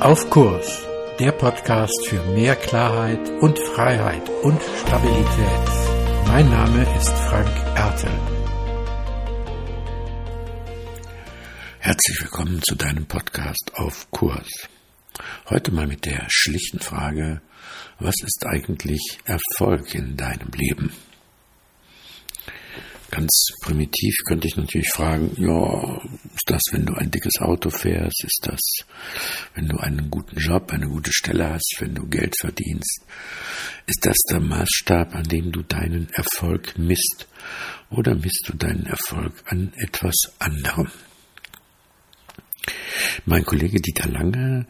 Auf Kurs, der Podcast für mehr Klarheit und Freiheit und Stabilität. Mein Name ist Frank Ertel. Herzlich willkommen zu deinem Podcast Auf Kurs. Heute mal mit der schlichten Frage, was ist eigentlich Erfolg in deinem Leben? Ganz primitiv könnte ich natürlich fragen, ja, ist das, wenn du ein dickes Auto fährst? Ist das, wenn du einen guten Job, eine gute Stelle hast, wenn du Geld verdienst? Ist das der Maßstab, an dem du deinen Erfolg misst? Oder misst du deinen Erfolg an etwas anderem? Mein Kollege Dieter Lange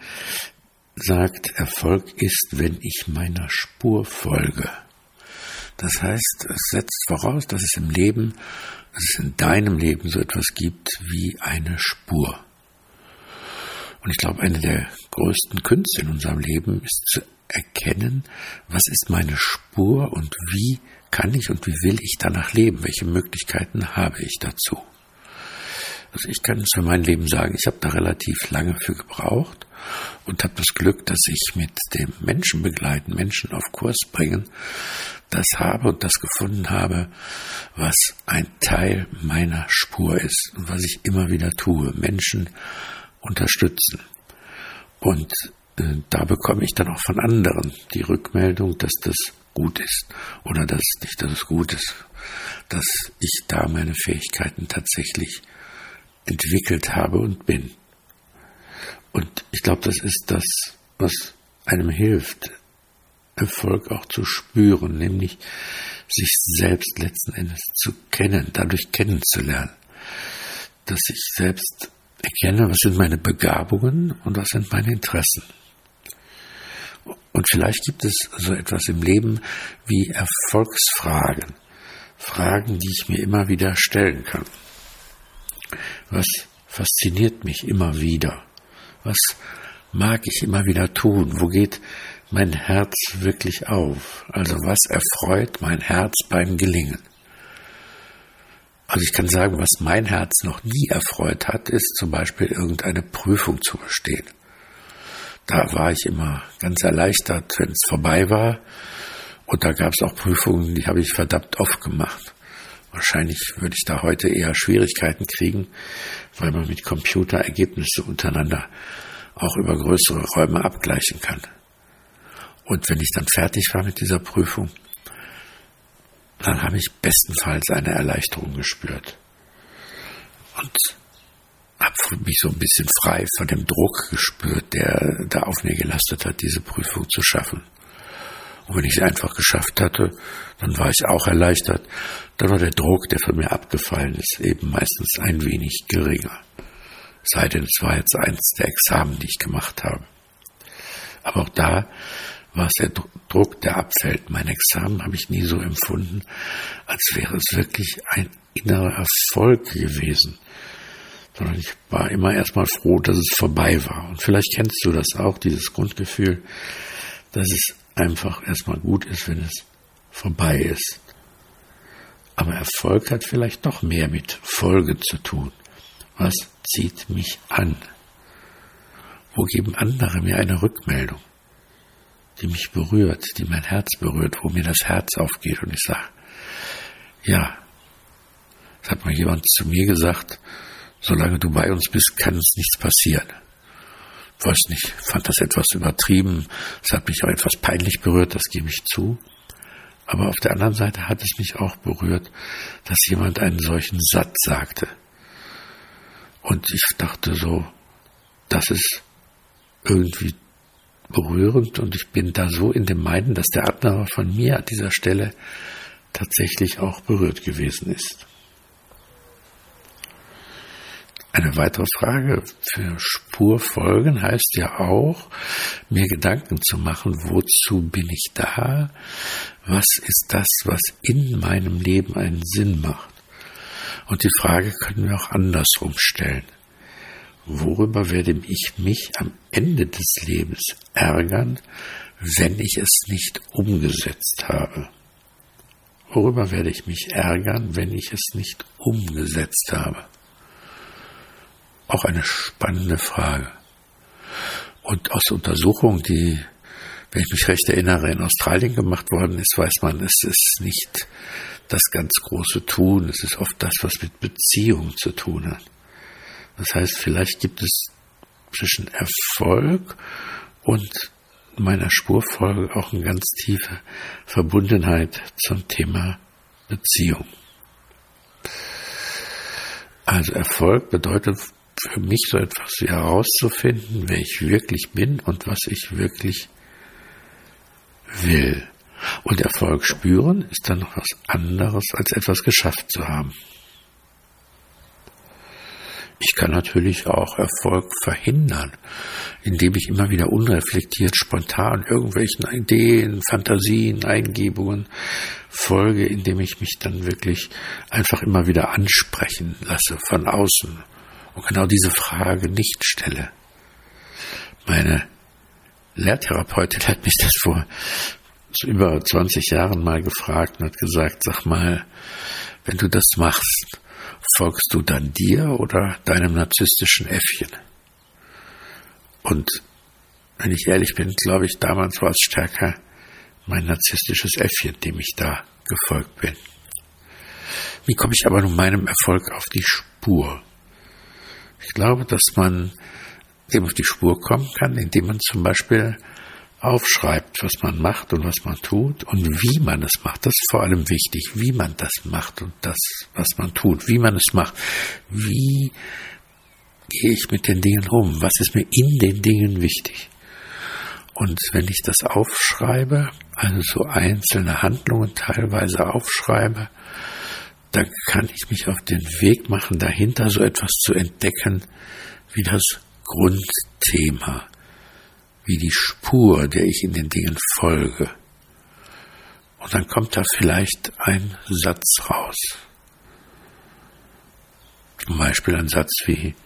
sagt, Erfolg ist, wenn ich meiner Spur folge. Das heißt, es setzt voraus, dass es im Leben, dass es in deinem Leben so etwas gibt wie eine Spur. Und ich glaube, eine der größten Künste in unserem Leben ist zu erkennen, was ist meine Spur und wie kann ich und wie will ich danach leben, welche Möglichkeiten habe ich dazu. Also ich kann es für mein Leben sagen, ich habe da relativ lange für gebraucht und habe das Glück, dass ich mit dem Menschen begleiten, Menschen auf Kurs bringen, das habe und das gefunden habe, was ein Teil meiner Spur ist und was ich immer wieder tue, Menschen unterstützen. Und äh, da bekomme ich dann auch von anderen die Rückmeldung, dass das gut ist oder dass nicht, dass es gut ist, dass ich da meine Fähigkeiten tatsächlich entwickelt habe und bin. Und ich glaube, das ist das, was einem hilft, Erfolg auch zu spüren, nämlich sich selbst letzten Endes zu kennen, dadurch kennenzulernen. Dass ich selbst erkenne, was sind meine Begabungen und was sind meine Interessen. Und vielleicht gibt es so etwas im Leben wie Erfolgsfragen, Fragen, die ich mir immer wieder stellen kann. Was fasziniert mich immer wieder? Was mag ich immer wieder tun? Wo geht mein Herz wirklich auf? Also was erfreut mein Herz beim Gelingen? Also ich kann sagen, was mein Herz noch nie erfreut hat, ist zum Beispiel irgendeine Prüfung zu bestehen. Da war ich immer ganz erleichtert, wenn es vorbei war. Und da gab es auch Prüfungen, die habe ich verdammt oft gemacht. Wahrscheinlich würde ich da heute eher Schwierigkeiten kriegen, weil man mit Computer Ergebnisse untereinander auch über größere Räume abgleichen kann. Und wenn ich dann fertig war mit dieser Prüfung, dann habe ich bestenfalls eine Erleichterung gespürt. Und habe mich so ein bisschen frei von dem Druck gespürt, der da auf mir gelastet hat, diese Prüfung zu schaffen. Und wenn ich sie einfach geschafft hatte, dann war ich auch erleichtert. Dann war der Druck, der von mir abgefallen ist, eben meistens ein wenig geringer. Sei denn, es war jetzt eins der Examen, die ich gemacht habe. Aber auch da war es der Druck, der abfällt. Mein Examen habe ich nie so empfunden, als wäre es wirklich ein innerer Erfolg gewesen. Sondern ich war immer erstmal froh, dass es vorbei war. Und vielleicht kennst du das auch, dieses Grundgefühl, dass es einfach erstmal gut ist, wenn es vorbei ist. Aber Erfolg hat vielleicht doch mehr mit Folge zu tun. Was zieht mich an? Wo geben andere mir eine Rückmeldung, die mich berührt, die mein Herz berührt, wo mir das Herz aufgeht und ich sage, ja, es hat mal jemand zu mir gesagt, solange du bei uns bist, kann uns nichts passieren weiß nicht, fand das etwas übertrieben. Es hat mich auch etwas peinlich berührt, das gebe ich zu. Aber auf der anderen Seite hat es mich auch berührt, dass jemand einen solchen Satz sagte. Und ich dachte so, das ist irgendwie berührend und ich bin da so in dem Meinen, dass der andere von mir an dieser Stelle tatsächlich auch berührt gewesen ist. Eine weitere Frage für Spurfolgen heißt ja auch, mir Gedanken zu machen, wozu bin ich da? Was ist das, was in meinem Leben einen Sinn macht? Und die Frage können wir auch andersrum stellen. Worüber werde ich mich am Ende des Lebens ärgern, wenn ich es nicht umgesetzt habe? Worüber werde ich mich ärgern, wenn ich es nicht umgesetzt habe? Auch eine spannende Frage. Und aus Untersuchungen, die, wenn ich mich recht erinnere, in Australien gemacht worden ist, weiß man, es ist nicht das ganz große Tun, es ist oft das, was mit Beziehung zu tun hat. Das heißt, vielleicht gibt es zwischen Erfolg und meiner Spurfolge auch eine ganz tiefe Verbundenheit zum Thema Beziehung. Also Erfolg bedeutet für mich so etwas wie herauszufinden, wer ich wirklich bin und was ich wirklich will. Und Erfolg spüren ist dann noch was anderes, als etwas geschafft zu haben. Ich kann natürlich auch Erfolg verhindern, indem ich immer wieder unreflektiert, spontan irgendwelchen Ideen, Fantasien, Eingebungen folge, indem ich mich dann wirklich einfach immer wieder ansprechen lasse von außen und genau diese Frage nicht stelle. Meine Lehrtherapeutin hat mich das vor über 20 Jahren mal gefragt und hat gesagt, sag mal, wenn du das machst, folgst du dann dir oder deinem narzisstischen Äffchen? Und wenn ich ehrlich bin, glaube ich, damals war es stärker mein narzisstisches Äffchen, dem ich da gefolgt bin. Wie komme ich aber nun meinem Erfolg auf die Spur? Ich glaube, dass man dem auf die Spur kommen kann, indem man zum Beispiel aufschreibt, was man macht und was man tut und wie man es macht. Das ist vor allem wichtig, wie man das macht und das, was man tut, wie man es macht. Wie gehe ich mit den Dingen um? Was ist mir in den Dingen wichtig? Und wenn ich das aufschreibe, also so einzelne Handlungen teilweise aufschreibe, dann kann ich mich auf den Weg machen, dahinter so etwas zu entdecken wie das Grundthema wie die Spur, der ich in den Dingen folge. Und dann kommt da vielleicht ein Satz raus. Zum Beispiel ein Satz wie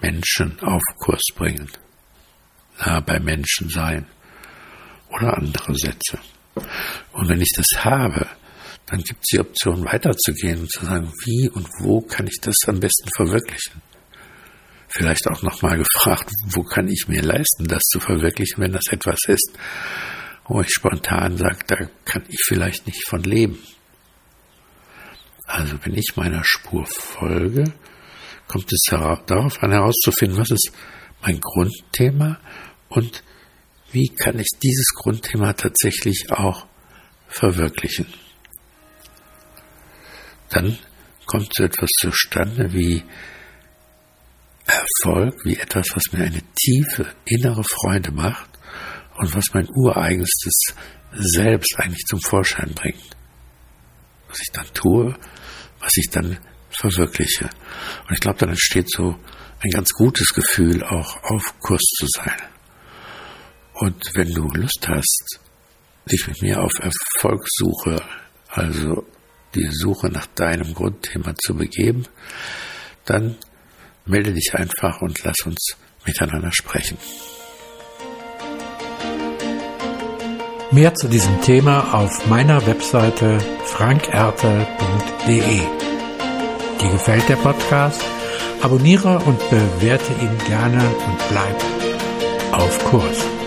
Menschen auf Kurs bringen, nah bei Menschen sein oder andere Sätze. Und wenn ich das habe, dann gibt es die Option weiterzugehen und zu sagen, wie und wo kann ich das am besten verwirklichen vielleicht auch nochmal gefragt, wo kann ich mir leisten, das zu verwirklichen, wenn das etwas ist, wo ich spontan sage, da kann ich vielleicht nicht von leben. Also wenn ich meiner Spur folge, kommt es darauf an herauszufinden, was ist mein Grundthema und wie kann ich dieses Grundthema tatsächlich auch verwirklichen. Dann kommt so etwas zustande wie Erfolg wie etwas, was mir eine tiefe innere Freude macht und was mein ureigenstes Selbst eigentlich zum Vorschein bringt. Was ich dann tue, was ich dann verwirkliche. Und ich glaube, dann entsteht so ein ganz gutes Gefühl, auch auf Kurs zu sein. Und wenn du Lust hast, dich mit mir auf Erfolgssuche, also die Suche nach deinem Grundthema zu begeben, dann melde dich einfach und lass uns miteinander sprechen. Mehr zu diesem Thema auf meiner Webseite frankerte.de. Dir gefällt der Podcast? Abonniere und bewerte ihn gerne und bleib auf Kurs.